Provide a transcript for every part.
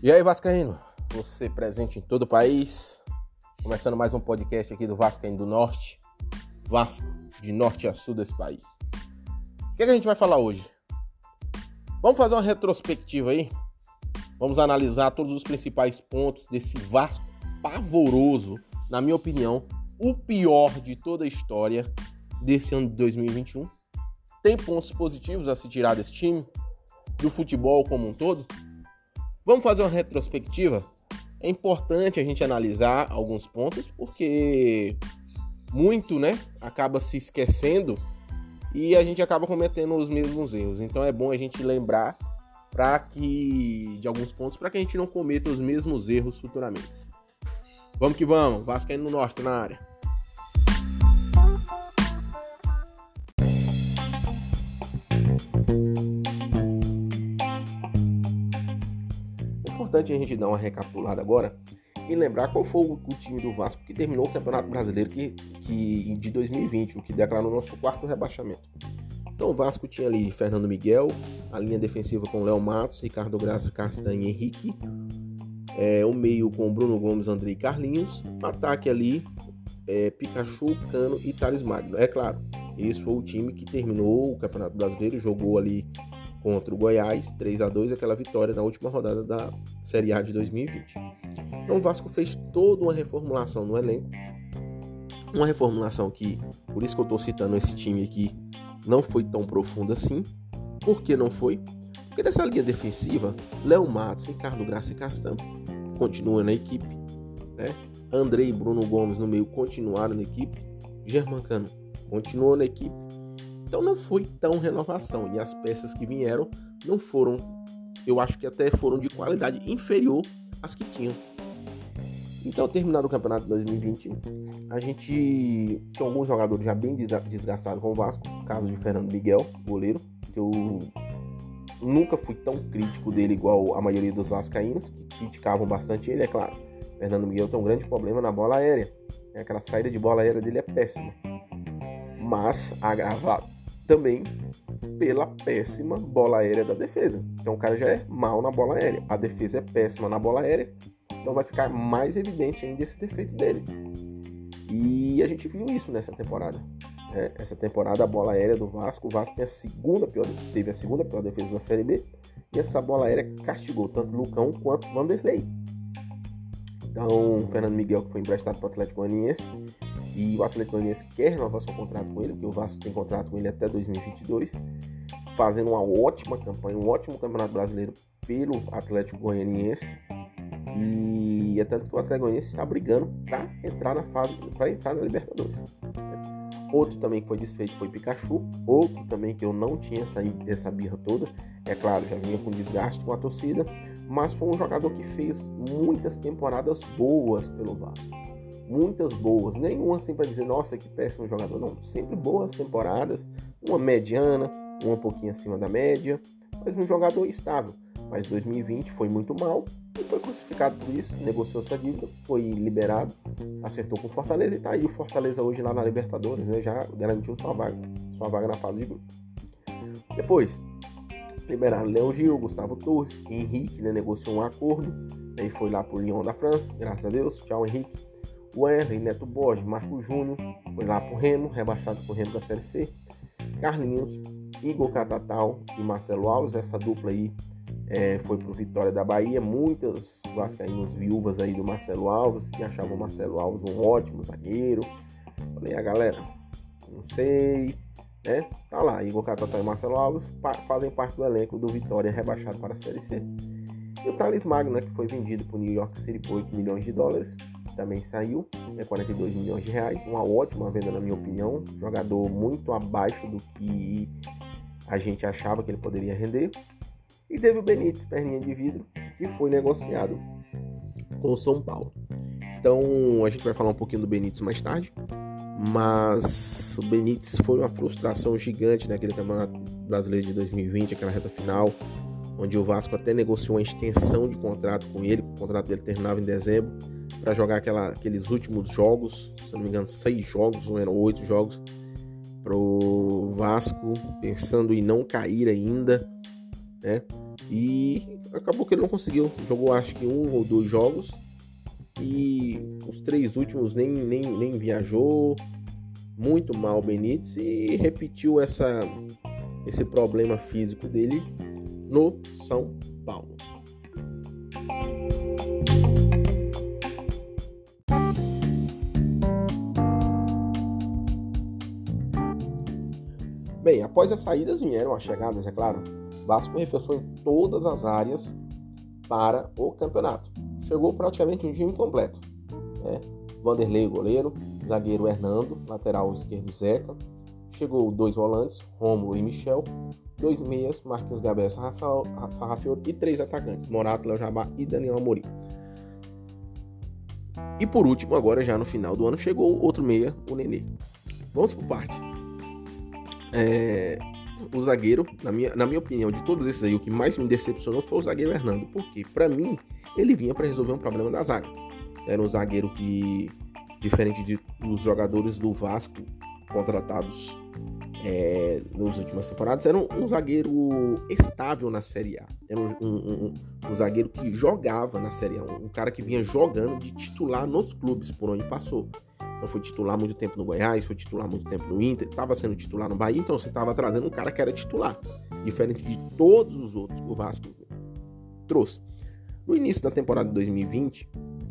E aí, Vascaíno? Você presente em todo o país. Começando mais um podcast aqui do Vascaíno do Norte. Vasco, de norte a sul desse país. O que, é que a gente vai falar hoje? Vamos fazer uma retrospectiva aí. Vamos analisar todos os principais pontos desse Vasco pavoroso, na minha opinião, o pior de toda a história desse ano de 2021. Tem pontos positivos a se tirar desse time, do futebol como um todo? Vamos fazer uma retrospectiva? É importante a gente analisar alguns pontos porque muito, né, acaba se esquecendo e a gente acaba cometendo os mesmos erros. Então é bom a gente lembrar para que de alguns pontos para que a gente não cometa os mesmos erros futuramente. Vamos que vamos, Vasco no norte na área. Importante a gente dar uma recapitulada agora e lembrar qual foi o, time do Vasco que terminou o Campeonato Brasileiro que, que, de 2020, o que declarou nosso quarto rebaixamento. Então o Vasco tinha ali Fernando Miguel, a linha defensiva com Léo Matos, Ricardo Graça, Castanha e Henrique, é, o meio com Bruno Gomes, Andrei e Carlinhos, ataque ali é, Pikachu, Cano e Thales Magno. É claro, esse foi o time que terminou o Campeonato Brasileiro, jogou ali contra o Goiás, 3 a 2 aquela vitória na última rodada da Série A de 2020. Então o Vasco fez toda uma reformulação no elenco. Uma reformulação que, por isso que eu estou citando esse time aqui, não foi tão profunda assim. Por que não foi? Porque dessa linha defensiva, Léo Matos, Ricardo Graça e Castan continuam na equipe. Né? Andrei e Bruno Gomes no meio continuaram na equipe. Germancano continuou na equipe. Então não foi tão renovação. E as peças que vieram não foram, eu acho que até foram de qualidade inferior às que tinham. Então, terminado o campeonato de 2020, a gente tinha alguns jogadores já bem desgastados com o Vasco. caso de Fernando Miguel, goleiro, que eu nunca fui tão crítico dele igual a maioria dos vascaínos, que criticavam bastante ele, é claro. Fernando Miguel tem um grande problema na bola aérea. Aquela saída de bola aérea dele é péssima. Mas agravado também pela péssima bola aérea da defesa. Então o cara já é mal na bola aérea. A defesa é péssima na bola aérea. Então vai ficar mais evidente ainda esse defeito dele. E a gente viu isso nessa temporada. É, essa temporada a bola aérea do Vasco, o Vasco tem a segunda pior, teve a segunda pior defesa da Série B. E essa bola aérea castigou tanto Lucão quanto Vanderlei. Então, Fernando Miguel, que foi emprestado para o Atlético Goianiense, e o Atlético Goianiense quer renovar seu contrato com ele, porque o Vasco tem contrato com ele até 2022, fazendo uma ótima campanha, um ótimo campeonato brasileiro pelo Atlético Goianiense. E é tanto que o Atlético Goianiense está brigando para entrar na fase, para entrar na Libertadores. Outro também que foi desfeito foi Pikachu. Outro também que eu não tinha essa, essa birra toda. É claro, já vinha com desgaste com a torcida. Mas foi um jogador que fez muitas temporadas boas pelo Vasco muitas boas, nenhuma assim para dizer, nossa, que péssimo jogador, não, sempre boas temporadas, uma mediana, uma um pouquinho acima da média, mas um jogador estável. Mas 2020 foi muito mal e foi crucificado por isso, negociou sua dívida, foi liberado, acertou com o Fortaleza e tá aí o Fortaleza hoje lá na Libertadores, né, já garantiu sua vaga, sua vaga na fase de grupo. Depois, liberaram Léo Gil, Gustavo Torres, Henrique, né, negociou um acordo, aí foi lá pro Lyon da França, graças a Deus, tchau Henrique. Wesley, Neto Borges, Marco Júnior, foi lá pro Remo, rebaixado pro Remo da Série C. Carlinhos, Igor Catatal e Marcelo Alves, essa dupla aí é, foi pro Vitória da Bahia. Muitas vascaínos viúvas aí do Marcelo Alves, que achavam o Marcelo Alves um ótimo zagueiro. Falei, a galera, não sei, né? Tá lá, Igor Catatal e Marcelo Alves fazem parte do elenco do Vitória rebaixado para a Série C. E o Thales Magno, né, que foi vendido para o New York City por 8 milhões de dólares, também saiu, é 42 milhões de reais, uma ótima venda na minha opinião, jogador muito abaixo do que a gente achava que ele poderia render. E teve o Benítez, perninha de vidro, que foi negociado com o São Paulo. Então a gente vai falar um pouquinho do Benítez mais tarde, mas o Benítez foi uma frustração gigante naquele campeonato brasileiro de 2020, aquela reta final, onde o Vasco até negociou uma extensão de contrato com ele, o contrato dele terminava em dezembro para jogar aquela, aqueles últimos jogos, se não me engano, seis jogos, ou eram oito jogos, pro Vasco, pensando em não cair ainda. né? E acabou que ele não conseguiu. Jogou acho que um ou dois jogos. E os três últimos nem, nem, nem viajou. Muito mal o Benítez e repetiu essa, esse problema físico dele no São Paulo. Bem, após as saídas vieram as chegadas, é claro. Vasco reforçou em todas as áreas para o campeonato. Chegou praticamente um time completo. Né? Vanderlei, goleiro, zagueiro Hernando, lateral esquerdo Zeca. Chegou dois volantes, Rômulo e Michel, dois meias, Marquinhos Gabriel Sarrafiori e três atacantes, Morato, Léo Jabá e Daniel Amorim. E por último, agora já no final do ano, chegou outro meia, o Nenê. Vamos por parte. É, o zagueiro, na minha, na minha opinião, de todos esses aí, o que mais me decepcionou foi o zagueiro Hernando, porque para mim ele vinha para resolver um problema da zaga. Era um zagueiro que, diferente de, dos jogadores do Vasco contratados é, nas últimas temporadas, era um, um, zagueiro estável na Série A. Era um, um, um, zagueiro que jogava na Série A, um cara que vinha jogando de titular nos clubes por onde passou. Então foi titular muito tempo no Goiás, foi titular muito tempo no Inter, estava sendo titular no Bahia, então você estava trazendo um cara que era titular, diferente de todos os outros que o Vasco trouxe. No início da temporada de 2020,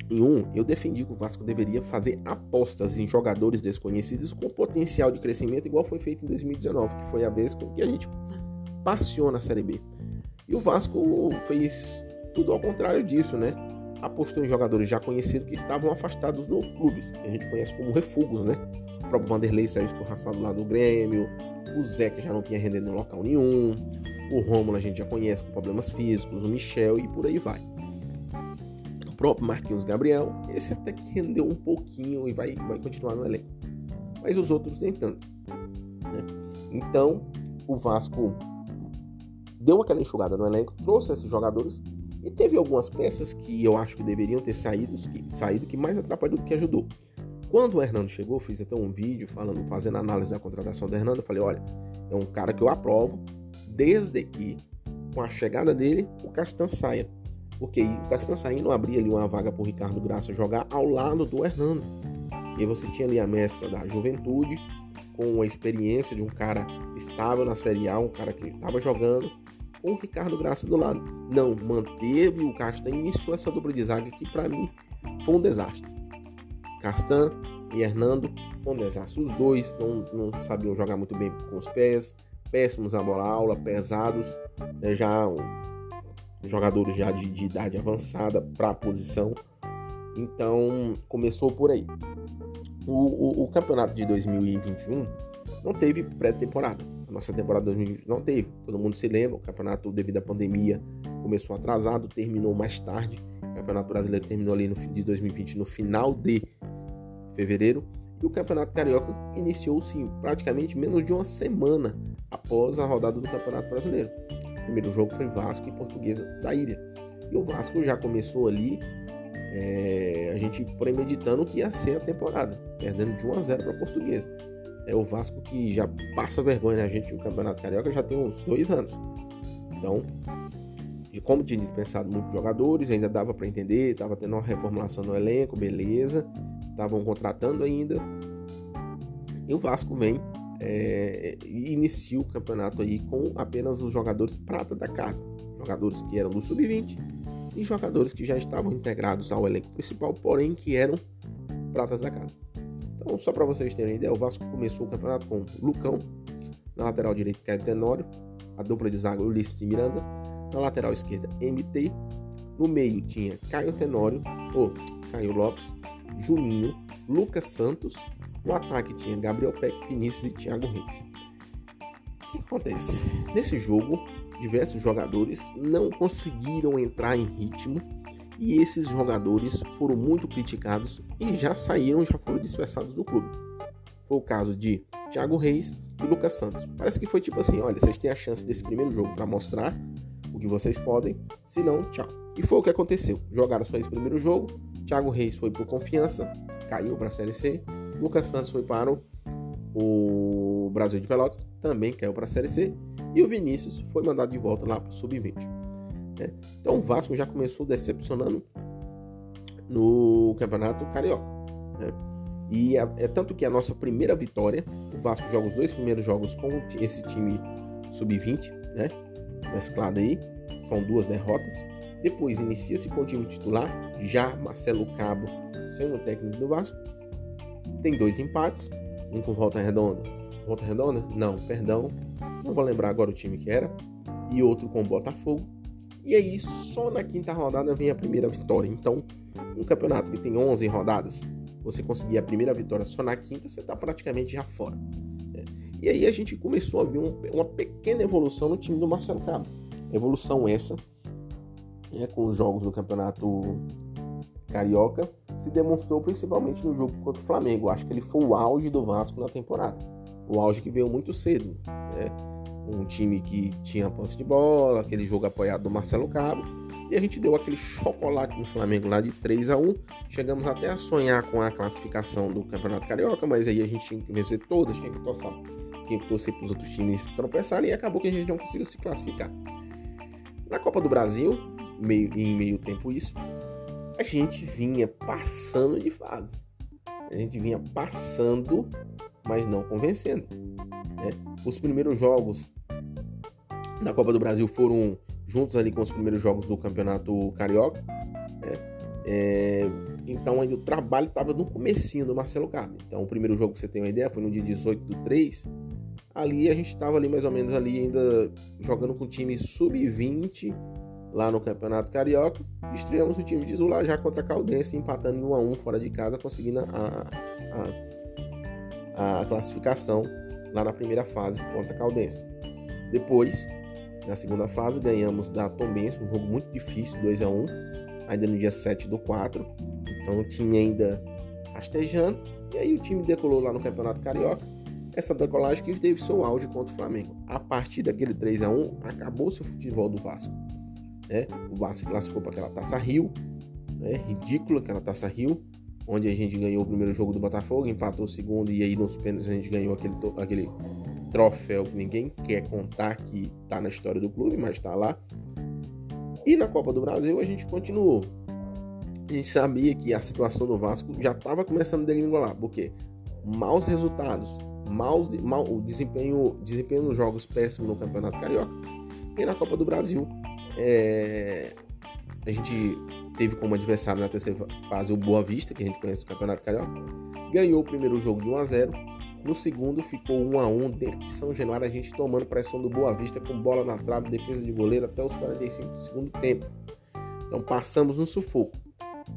em um, eu defendi que o Vasco deveria fazer apostas em jogadores desconhecidos com potencial de crescimento, igual foi feito em 2019, que foi a vez que a gente passeou na Série B. E o Vasco fez tudo ao contrário disso, né? Apostou em jogadores já conhecidos que estavam afastados no clube, que a gente conhece como refugos, né? O próprio Vanderlei saiu escorraçado lá do Grêmio, o Zé que já não tinha rendido em local nenhum, o Rômulo a gente já conhece com problemas físicos, o Michel e por aí vai. O próprio Marquinhos Gabriel, esse até que rendeu um pouquinho e vai, vai continuar no elenco. Mas os outros nem tanto. Né? Então, o Vasco deu aquela enxugada no elenco, trouxe esses jogadores e teve algumas peças que eu acho que deveriam ter saído, que, saído que mais atrapalhou do que ajudou. Quando o Hernando chegou, fiz até um vídeo falando, fazendo análise da contratação do Hernando. Eu falei: olha, é um cara que eu aprovo, desde que com a chegada dele, o Castan saia. Porque o Castan saindo abria ali uma vaga para o Ricardo Graça jogar ao lado do Hernando. E você tinha ali a mescla da juventude com a experiência de um cara estável na Série A, um cara que estava jogando com o Ricardo Graça do lado. Não, manteve o Castan e iniciou essa dupla de zaga que para mim foi um desastre. Castan e Hernando foi um desastre. Os dois não, não sabiam jogar muito bem com os pés, péssimos na bola aula, pesados, né, já um, jogadores já de, de idade avançada para a posição. Então começou por aí. O, o, o campeonato de 2021 não teve pré-temporada nossa temporada 2020 não teve. Todo mundo se lembra, o campeonato, devido à pandemia, começou atrasado, terminou mais tarde. O Campeonato Brasileiro terminou ali no fim de 2020, no final de fevereiro. E o Campeonato Carioca iniciou-se praticamente menos de uma semana após a rodada do Campeonato Brasileiro. O primeiro jogo foi Vasco e Portuguesa da Ilha. E o Vasco já começou ali, é, a gente premeditando que ia ser a temporada, perdendo de 1 a 0 para Portuguesa. É o Vasco que já passa vergonha na gente no Campeonato Carioca já tem uns dois anos. Então, de como tinha dispensado muitos jogadores, ainda dava para entender, estava tendo uma reformulação no elenco, beleza, estavam contratando ainda. E o Vasco vem é, inicia o campeonato aí com apenas os jogadores prata da casa, jogadores que eram do sub-20 e jogadores que já estavam integrados ao elenco principal, porém que eram pratas da casa. Então, só para vocês terem ideia, o Vasco começou o campeonato com Lucão, na lateral direita Caio Tenório, a dupla de zaga Ulisses e Miranda, na lateral esquerda MT, no meio tinha Caio Tenório, ou Caio Lopes, Juninho, Lucas Santos, no ataque tinha Gabriel Peck, Vinícius e Thiago Reis. O que acontece? Nesse jogo, diversos jogadores não conseguiram entrar em ritmo e esses jogadores foram muito criticados e já saíram, já foram dispersados do clube. Foi o caso de Thiago Reis e Lucas Santos. Parece que foi tipo assim: olha, vocês têm a chance desse primeiro jogo para mostrar o que vocês podem, se não, tchau. E foi o que aconteceu. Jogaram só esse primeiro jogo. Thiago Reis foi por confiança, caiu para a Série C. Lucas Santos foi para o, o Brasil de Pelotas também caiu para a Série C e o Vinícius foi mandado de volta lá para o Sub-20. Né? Então o Vasco já começou decepcionando no Campeonato Carioca. Né? E é, é, tanto que a nossa primeira vitória, o Vasco joga os dois primeiros jogos com esse time Sub-20, né? Mesclado aí, são duas derrotas. Depois inicia-se com o time titular, já Marcelo Cabo sendo o técnico do Vasco. Tem dois empates, um com volta redonda. Volta redonda? Não, perdão. Não vou lembrar agora o time que era. E outro com Botafogo. E aí, só na quinta rodada vem a primeira vitória. Então, um campeonato que tem 11 rodadas, você conseguir a primeira vitória só na quinta, você está praticamente já fora. Né? E aí a gente começou a ver um, uma pequena evolução no time do Marcelo Cabo. Evolução essa, né, com os jogos do campeonato carioca, se demonstrou principalmente no jogo contra o Flamengo. Acho que ele foi o auge do Vasco na temporada. O auge que veio muito cedo. Né? Um time que tinha posse de bola, aquele jogo apoiado do Marcelo Cabo. E a gente deu aquele chocolate no Flamengo lá de 3 a 1 Chegamos até a sonhar com a classificação do Campeonato Carioca, mas aí a gente tinha que vencer todas, tinha que torcer, tinha que torcer para os outros times tropeçarem e acabou que a gente não conseguiu se classificar. Na Copa do Brasil, meio, em meio tempo isso, a gente vinha passando de fase. A gente vinha passando, mas não convencendo. Né? Os primeiros jogos da Copa do Brasil foram juntos ali com os primeiros jogos do Campeonato Carioca. Né? É, então aí o trabalho estava no comecinho do Marcelo Carlos. Então o primeiro jogo, que você tem uma ideia, foi no dia 18 do 3. Ali a gente estava ali mais ou menos ali ainda jogando com o time sub-20 lá no Campeonato Carioca. Estreamos o time de Zula já contra a Caldense, empatando em 1 a 1 fora de casa, conseguindo a, a, a classificação lá na primeira fase contra a Caldense. Depois, na segunda fase, ganhamos da Tombense, um jogo muito difícil, 2 a 1 ainda no dia 7 do 4. Então o time ainda rastejando. E aí o time decolou lá no Campeonato Carioca. Essa decolagem que teve seu auge contra o Flamengo. A partir daquele 3 a 1 acabou-se o futebol do Vasco. Né? O Vasco se classificou para aquela Taça Rio, né? ridícula aquela Taça Rio, onde a gente ganhou o primeiro jogo do Botafogo, empatou o segundo e aí nos pênaltis a gente ganhou aquele, aquele troféu que ninguém quer contar que está na história do clube, mas está lá. E na Copa do Brasil a gente continuou. A gente sabia que a situação do Vasco já estava começando a degringolar, porque maus resultados, maus, mau, desempenho, desempenho nos jogos péssimo no Campeonato Carioca e na Copa do Brasil é, a gente teve como adversário na terceira fase o Boa Vista, que a gente conhece do Campeonato Carioca. Ganhou o primeiro jogo de 1 a 0. No segundo ficou 1 a 1 dentro de São Januário, a gente tomando pressão do Boa Vista com bola na trave, defesa de goleiro até os 45 do segundo tempo. Então passamos no sufoco.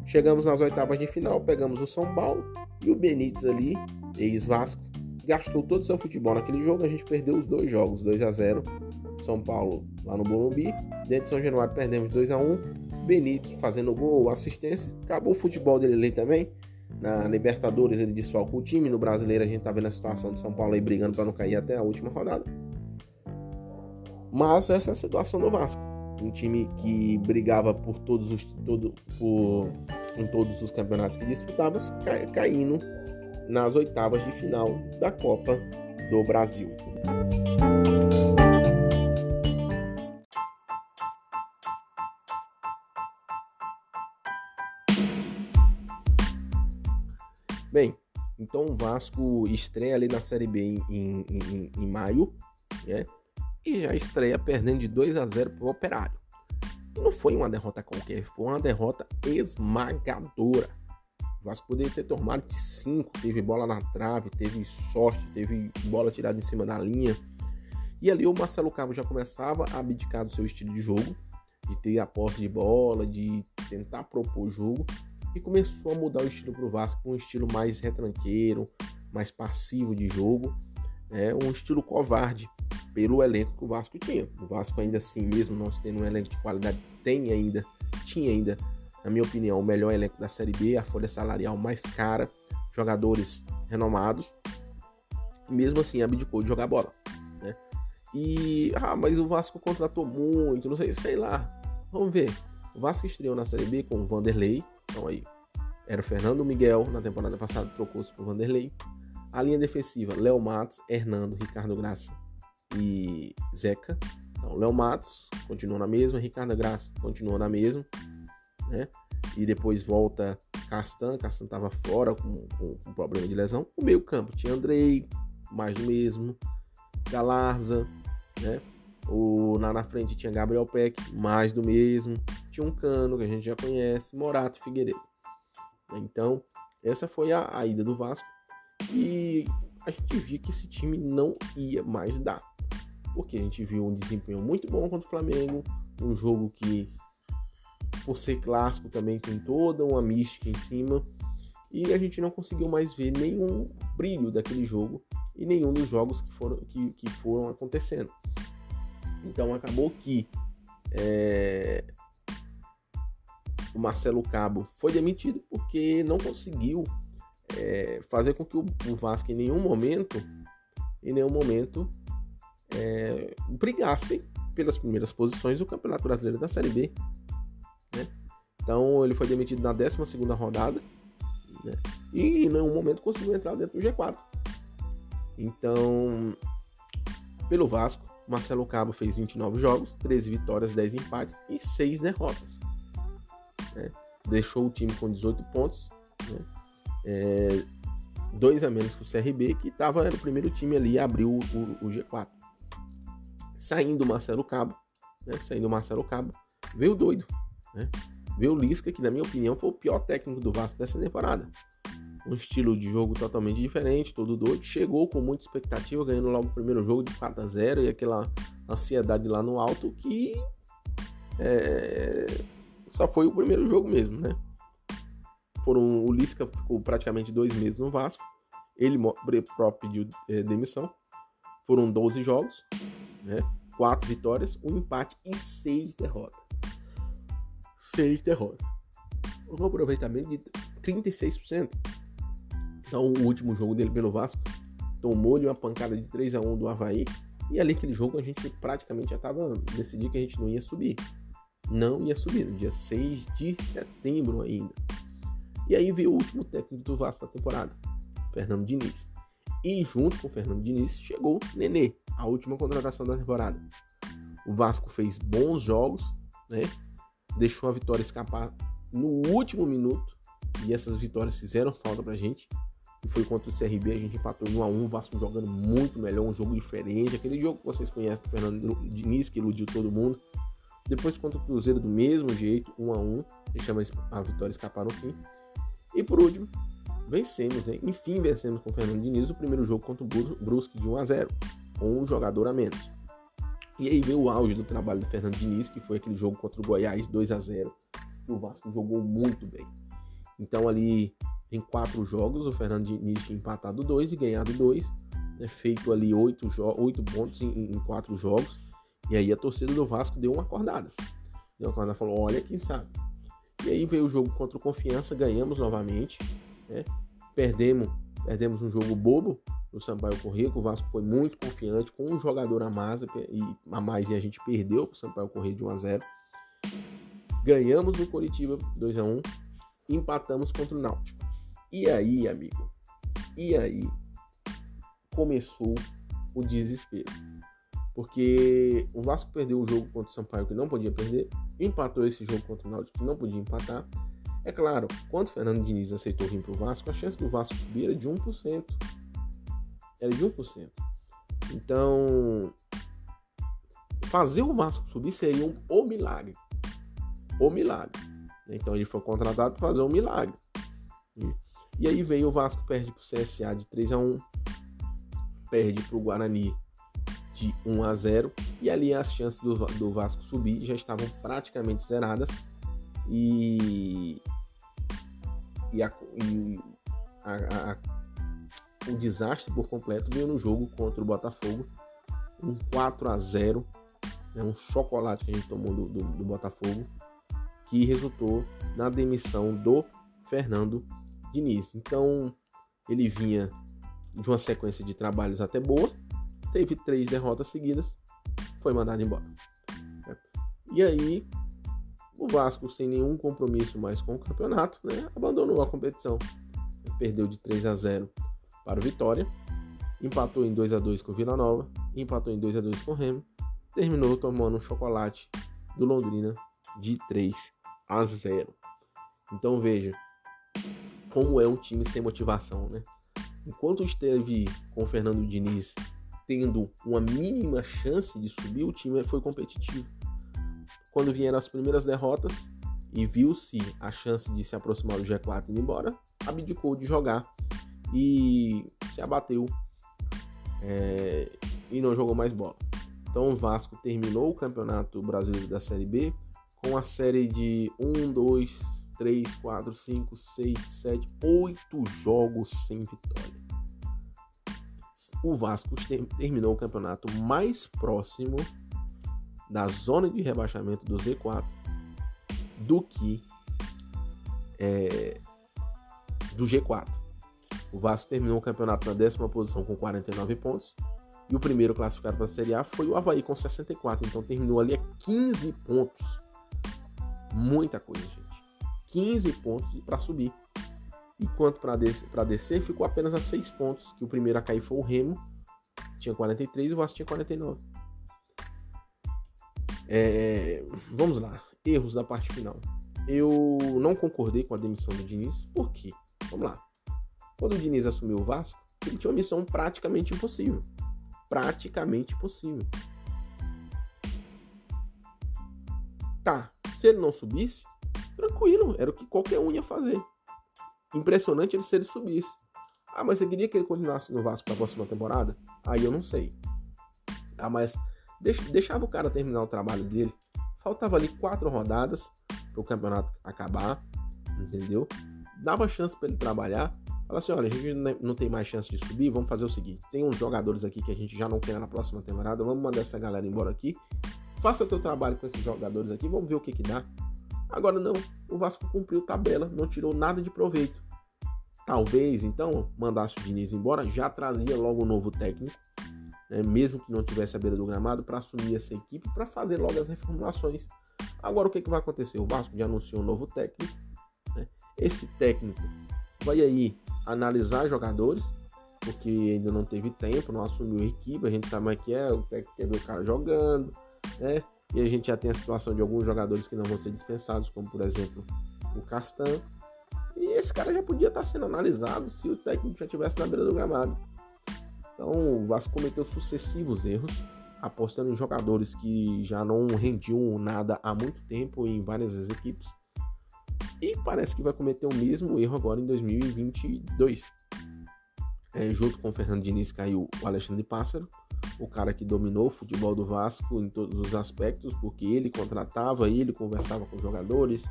Chegamos nas oitavas de final, pegamos o São Paulo e o Benítez ali, ex-Vasco, gastou todo o seu futebol naquele jogo. A gente perdeu os dois jogos, 2 a 0 São Paulo lá no Morumbi. Dentro de São Januário perdemos 2 a 1 Benítez fazendo gol, assistência. Acabou o futebol dele ali também. Na Libertadores ele desfalcou o time. No Brasileiro a gente tá vendo a situação de São Paulo aí brigando para não cair até a última rodada. Mas essa é a situação do Vasco. Um time que brigava por todos os, todo, por, em todos os campeonatos que disputava, caindo nas oitavas de final da Copa do Brasil. Então o Vasco estreia ali na Série B em, em, em, em maio, né? E já estreia perdendo de 2 a 0 para o Operário. Não foi uma derrota qualquer, foi uma derrota esmagadora. O Vasco poderia ter tomado de 5, teve bola na trave, teve sorte, teve bola tirada em cima da linha. E ali o Marcelo Cabo já começava a abdicar do seu estilo de jogo, de ter a posse de bola, de tentar propor o jogo e começou a mudar o estilo para o Vasco, um estilo mais retranqueiro, mais passivo de jogo, né? um estilo covarde pelo elenco que o Vasco tinha. O Vasco ainda assim, mesmo não tendo um elenco de qualidade, tem ainda, tinha ainda, na minha opinião, o melhor elenco da Série B, a folha salarial mais cara, jogadores renomados, mesmo assim abdicou de jogar bola, né? E, ah, mas o Vasco contratou muito, não sei, sei lá, vamos ver. O Vasco estreou na Série B com o Vanderlei, então aí era o Fernando Miguel, na temporada passada trocou-se por Vanderlei. A linha defensiva, Léo Matos, Hernando, Ricardo Graça e Zeca. Então, Léo Matos continua na mesma, Ricardo Graça continua na mesma, né? E depois volta Castan, Castan estava fora com, com, com, problema de lesão. O meio campo tinha Andrei, mais do mesmo, Galarza, né? O, na, na frente tinha Gabriel Peck, mais do mesmo. Tinha um Cano, que a gente já conhece, Morato e Figueiredo. Então, essa foi a, a ida do Vasco. E a gente via que esse time não ia mais dar. Porque a gente viu um desempenho muito bom contra o Flamengo, um jogo que, por ser clássico, também tem toda uma mística em cima. E a gente não conseguiu mais ver nenhum brilho daquele jogo e nenhum dos jogos que foram, que, que foram acontecendo. Então acabou que é, o Marcelo Cabo foi demitido porque não conseguiu é, fazer com que o, o, Vasco em nenhum momento, em nenhum momento, é, brigasse pelas primeiras posições do Campeonato Brasileiro da Série B. Né? Então ele foi demitido na 12 segunda rodada né? e em nenhum momento conseguiu entrar dentro do G4. Então, pelo Vasco, Marcelo Cabo fez 29 jogos, 13 vitórias, 10 empates e 6 derrotas. Né? Deixou o time com 18 pontos, né? é, dois a menos que o CRB, que estava no primeiro time ali abriu o, o, o, G4. Saindo o Marcelo Cabo, né? saindo o Marcelo Cabo, veio doido. Né? Veio o Lisca, que na minha opinião foi o pior técnico do Vasco dessa temporada um estilo de jogo totalmente diferente, todo doido. Chegou com muita expectativa, ganhando logo o primeiro jogo de 4 a 0 e aquela ansiedade lá no alto que é, só foi o primeiro jogo mesmo, né? Foram, o Lisca ficou praticamente dois meses no Vasco, ele próprio pediu é, demissão. Foram 12 jogos, né? 4 vitórias, um empate e 6 derrotas. 6 derrotas. Um aproveitamento de 36%. Então, o último jogo dele pelo Vasco tomou-lhe uma pancada de 3 a 1 do Havaí. E ali aquele jogo a gente praticamente já estava decidindo que a gente não ia subir. Não ia subir, no dia 6 de setembro ainda. E aí veio o último técnico do Vasco da temporada, Fernando Diniz. E junto com o Fernando Diniz chegou Nenê, a última contratação da temporada. O Vasco fez bons jogos, né? Deixou a vitória escapar no último minuto. E essas vitórias fizeram falta pra gente que foi contra o CRB, a gente empatou em 1 a 1 o Vasco jogando muito melhor, um jogo diferente, aquele jogo que vocês conhecem, o Fernando Diniz, que iludiu todo mundo. Depois contra o Cruzeiro do mesmo jeito, 1 a 1 deixamos a vitória escapar no fim. E por último, vencemos, né? enfim vencemos com o Fernando Diniz o primeiro jogo contra o Brusque de 1 a 0 com um jogador a menos. E aí veio o auge do trabalho do Fernando Diniz, que foi aquele jogo contra o Goiás 2 a 0 que o Vasco jogou muito bem. Então ali em quatro jogos, o Fernando Diniz tinha empatado dois e ganhado dois, né, feito ali oito, oito pontos em, em, quatro jogos. E aí a torcida do Vasco deu uma acordada. Deu uma acordada falou: olha, quem sabe. E aí veio o jogo contra o Confiança, ganhamos novamente. Né, perdemos, perdemos um jogo bobo no Sampaio Corrêa, o Vasco foi muito confiante, com um jogador a mais, e, a mais e a gente perdeu para o Sampaio Corrêa de 1 a 0 Ganhamos no Curitiba 2 a 1 empatamos contra o Náutico. E aí, amigo? E aí começou o desespero. Porque o Vasco perdeu o jogo contra o Sampaio que não podia perder, empatou esse jogo contra o Náutico que não podia empatar. É claro, quando o Fernando Diniz aceitou vir para o Vasco, a chance do Vasco subir era de 1%. Era de 1%. Então, fazer o Vasco subir seria um o milagre. O milagre. Então ele foi contratado para fazer um milagre. E aí veio o Vasco, perde para o CSA de 3 a 1 perde para o Guarani de 1 a 0 e ali as chances do, do Vasco subir já estavam praticamente zeradas e, e, a, e a, a, o desastre por completo veio no jogo contra o Botafogo um 4 a 0 né, um chocolate que a gente tomou do, do, do Botafogo que resultou na demissão do Fernando Diniz. Então, ele vinha de uma sequência de trabalhos até boa, teve três derrotas seguidas, foi mandado embora. E aí, o Vasco, sem nenhum compromisso mais com o campeonato, né, abandonou a competição. Perdeu de 3 a 0 para o Vitória, empatou em 2 a 2 com o Vila Nova, empatou em 2 a 2 com o Remo, terminou tomando um chocolate do Londrina de 3 a 0. Então veja como é um time sem motivação, né? Enquanto esteve com o Fernando Diniz tendo uma mínima chance de subir, o time foi competitivo. Quando vieram as primeiras derrotas e viu-se a chance de se aproximar do G4 e ir embora, abdicou de jogar e se abateu é, e não jogou mais bola. Então o Vasco terminou o Campeonato Brasileiro da Série B com a série de 1, 2, 3, 4, 5, 6, 7, 8 jogos sem vitória. O Vasco terminou o campeonato mais próximo da zona de rebaixamento do Z4 do que é, do G4. O Vasco terminou o campeonato na décima posição com 49 pontos. E o primeiro classificado para a Série A foi o Havaí com 64. Então terminou ali a 15 pontos. Muita coisa, gente. 15 pontos para subir. Enquanto para descer, ficou apenas a 6 pontos. Que o primeiro a cair foi o Remo. Tinha 43 e o Vasco tinha 49. É, vamos lá. Erros da parte final. Eu não concordei com a demissão do Diniz. Por quê? Vamos lá. Quando o Diniz assumiu o Vasco, ele tinha uma missão praticamente impossível. Praticamente impossível. Tá, se ele não subisse, tranquilo, era o que qualquer um ia fazer. Impressionante ele se ele subisse. Ah, mas você queria que ele continuasse no Vasco para a próxima temporada? Aí eu não sei. Ah, mas deixava o cara terminar o trabalho dele. Faltava ali quatro rodadas para o campeonato acabar, entendeu? Dava chance para ele trabalhar. Fala assim, olha, a gente não tem mais chance de subir, vamos fazer o seguinte, tem uns jogadores aqui que a gente já não quer na próxima temporada, vamos mandar essa galera embora aqui, faça teu trabalho com esses jogadores aqui, vamos ver o que que dá. Agora não, o Vasco cumpriu tabela, não tirou nada de proveito. Talvez, então, mandasse o Diniz embora, já trazia logo um novo técnico, né, mesmo que não tivesse a beira do gramado, para assumir essa equipe, para fazer logo as reformulações. Agora o que, que vai acontecer? O Vasco já anunciou um novo técnico. Né? Esse técnico vai aí analisar jogadores, porque ainda não teve tempo, não assumiu a equipe, a gente sabe como é que é, o técnico quer ver o cara jogando, né? E a gente já tem a situação de alguns jogadores que não vão ser dispensados, como por exemplo o Castan. E esse cara já podia estar sendo analisado se o técnico já estivesse na beira do gramado. Então o Vasco cometeu sucessivos erros, apostando em jogadores que já não rendiam nada há muito tempo em várias equipes. E parece que vai cometer o mesmo erro agora em 2022. É, junto com o Fernando Diniz caiu o Alexandre Pássaro, o cara que dominou o futebol do Vasco em todos os aspectos, porque ele contratava, ele conversava com jogadores.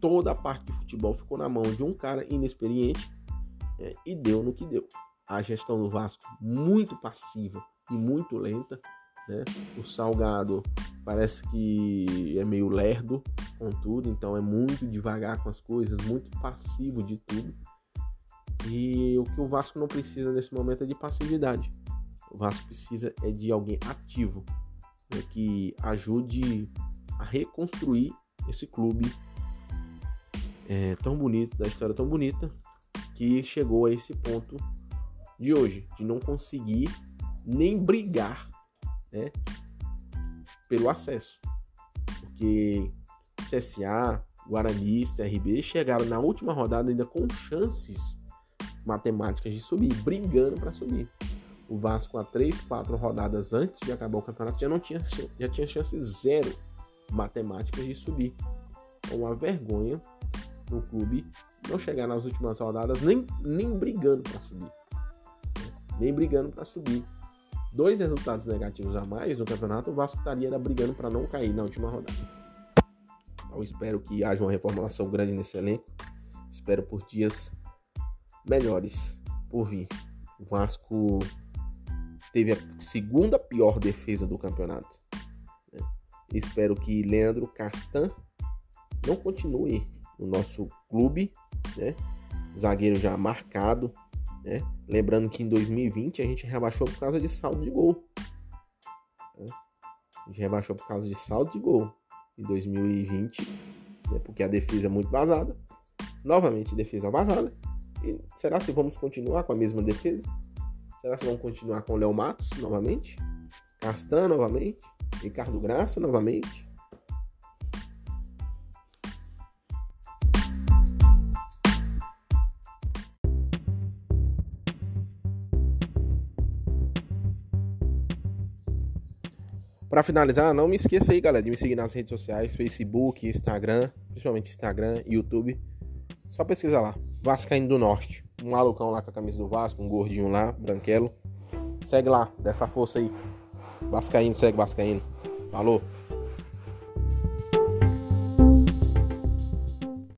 Toda a parte de futebol ficou na mão de um cara inexperiente é, e deu no que deu a gestão do Vasco muito passiva e muito lenta. Né? O Salgado parece que é meio lerdo com tudo, então é muito devagar com as coisas, muito passivo de tudo. E o que o Vasco não precisa nesse momento é de passividade. O Vasco precisa é de alguém ativo, né? que ajude a reconstruir esse clube é, tão bonito, da história tão bonita, que chegou a esse ponto de hoje, de não conseguir nem brigar né, pelo acesso. Porque CSA, Guarani, CRB chegaram na última rodada ainda com chances matemáticas de subir, brigando para subir. O Vasco, a 3, 4 rodadas antes de acabar o campeonato, já, não tinha, já tinha chance zero matemáticas de subir. É uma vergonha no clube não chegar nas últimas rodadas nem, nem brigando para subir nem brigando para subir. Dois resultados negativos a mais no campeonato, o Vasco estaria brigando para não cair na última rodada. Então espero que haja uma reformulação grande nesse elenco. Espero por dias melhores por vir. O Vasco teve a segunda pior defesa do campeonato. Né? Espero que Leandro Castan não continue no nosso clube, né? Zagueiro já marcado, né? Lembrando que em 2020 a gente rebaixou por causa de saldo de gol. Né? A gente rebaixou por causa de saldo de gol. Em 2020, né? porque a defesa é muito vazada. Novamente, defesa vazada. E será se vamos continuar com a mesma defesa? Será que vamos continuar com o Léo Matos novamente? Castan novamente? Ricardo Graça novamente? Para finalizar, não me esqueça aí, galera, de me seguir nas redes sociais, Facebook, Instagram, principalmente Instagram, YouTube. Só pesquisa lá, Vascaíno do Norte. Um malucão lá com a camisa do Vasco, um gordinho lá, branquelo. Segue lá, dessa força aí. Vascaíno, segue Vascaíno. Falou.